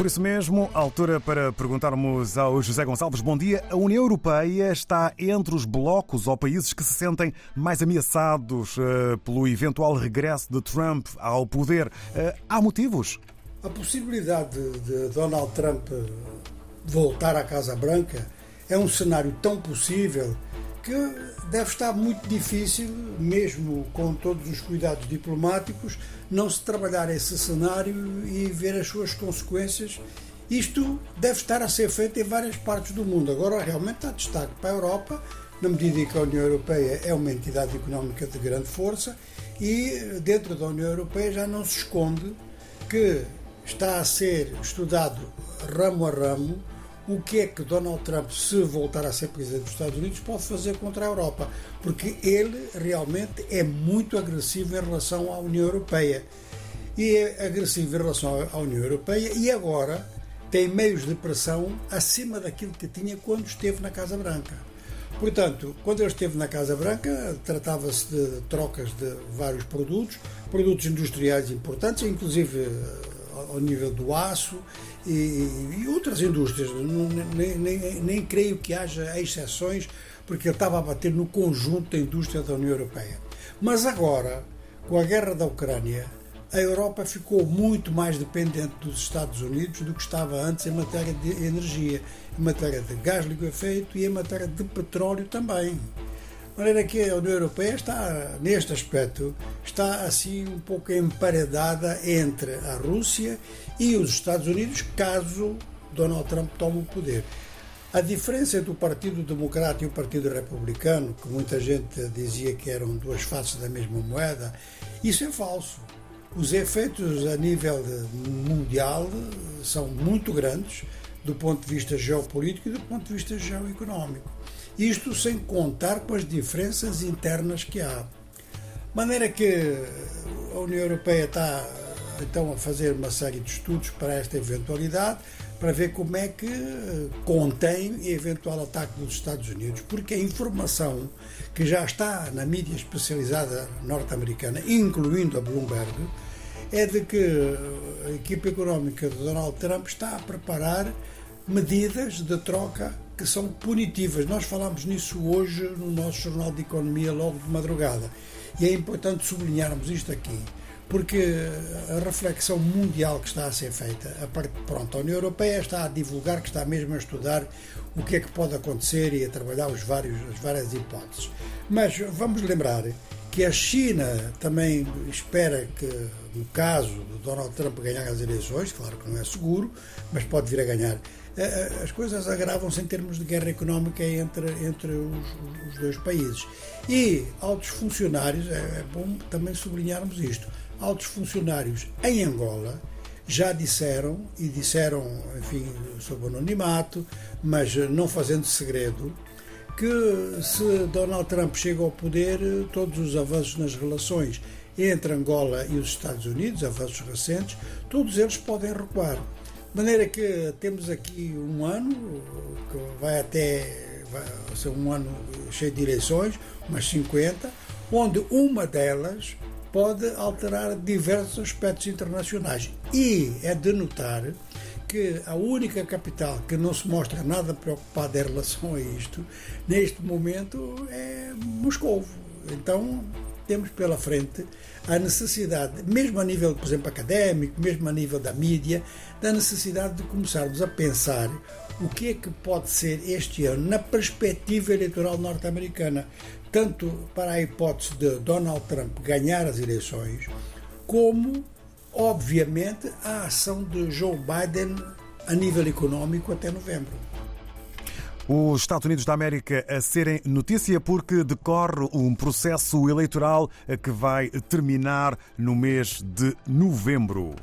Por isso mesmo, altura para perguntarmos ao José Gonçalves. Bom dia. A União Europeia está entre os blocos ou países que se sentem mais ameaçados uh, pelo eventual regresso de Trump ao poder. Uh, há motivos? A possibilidade de Donald Trump voltar à Casa Branca é um cenário tão possível que deve estar muito difícil, mesmo com todos os cuidados diplomáticos, não se trabalhar esse cenário e ver as suas consequências. Isto deve estar a ser feito em várias partes do mundo. Agora, realmente, há destaque para a Europa, na medida em que a União Europeia é uma entidade económica de grande força e, dentro da União Europeia, já não se esconde que está a ser estudado ramo a ramo o que é que Donald Trump, se voltar a ser presidente dos Estados Unidos, pode fazer contra a Europa. Porque ele realmente é muito agressivo em relação à União Europeia. E é agressivo em relação à União Europeia e agora tem meios de pressão acima daquilo que tinha quando esteve na Casa Branca. Portanto, quando ele esteve na Casa Branca, tratava-se de trocas de vários produtos, produtos industriais importantes, inclusive ao nível do aço e, e outras indústrias. Nem, nem, nem, creio que haja exceções, porque ele estava a bater no conjunto da indústria da União Europeia. Mas agora, com a guerra da Ucrânia, a Europa ficou muito mais dependente dos Estados Unidos do que estava antes em matéria de energia, em matéria de gás liquefeito e em matéria de petróleo também. Maneira que a União Europeia está, neste aspecto, está assim um pouco emparedada entre a Rússia e os Estados Unidos, caso Donald Trump tome o poder. A diferença entre o Partido Democrata e o Partido Republicano, que muita gente dizia que eram duas faces da mesma moeda, isso é falso. Os efeitos a nível mundial são muito grandes do ponto de vista geopolítico e do ponto de vista geoeconómico. Isto sem contar com as diferenças internas que há. De maneira que a União Europeia está então a fazer uma série de estudos para esta eventualidade, para ver como é que contém o eventual ataque dos Estados Unidos, porque a informação que já está na mídia especializada norte-americana, incluindo a Bloomberg, é de que a equipe económica de Donald Trump está a preparar medidas de troca que são punitivas. Nós falámos nisso hoje no nosso Jornal de Economia, logo de madrugada. E é importante sublinharmos isto aqui, porque a reflexão mundial que está a ser feita, a parte, pronto, a União Europeia está a divulgar, que está mesmo a estudar o que é que pode acontecer e a trabalhar os vários, as várias hipóteses. Mas vamos lembrar que a China também espera que, no caso de Donald Trump ganhar as eleições, claro que não é seguro, mas pode vir a ganhar eh, eh, as coisas agravam-se em termos de guerra económica entre, entre os, os, dois países. E altos funcionários, é, é bom também sublinharmos isto, altos funcionários em Angola já disseram, e disseram, enfim, sob anonimato, mas não fazendo segredo, que se Donald Trump chega ao poder, todos os avanços nas relações entre Angola e os Estados Unidos, avanços recentes, todos eles podem recuar. De maneira que temos aqui um ano, que vai até vai ser um ano cheio de eleições, umas 50, onde uma delas pode alterar diversos aspectos internacionais. E é de notar que a única capital que não se mostra nada preocupada em relação a isto, neste momento, é Moscou. Então, temos pela frente a necessidade, mesmo a nível, por exemplo, académico, mesmo a nível da mídia, da necessidade de começarmos a pensar o que é que pode ser este ano na perspectiva eleitoral norte-americana, tanto para a hipótese de Donald Trump ganhar as eleições, como, obviamente, a ação de Joe Biden a nível económico até novembro. Os Estados Unidos da América a serem notícia porque decorre um processo eleitoral que vai terminar no mês de novembro.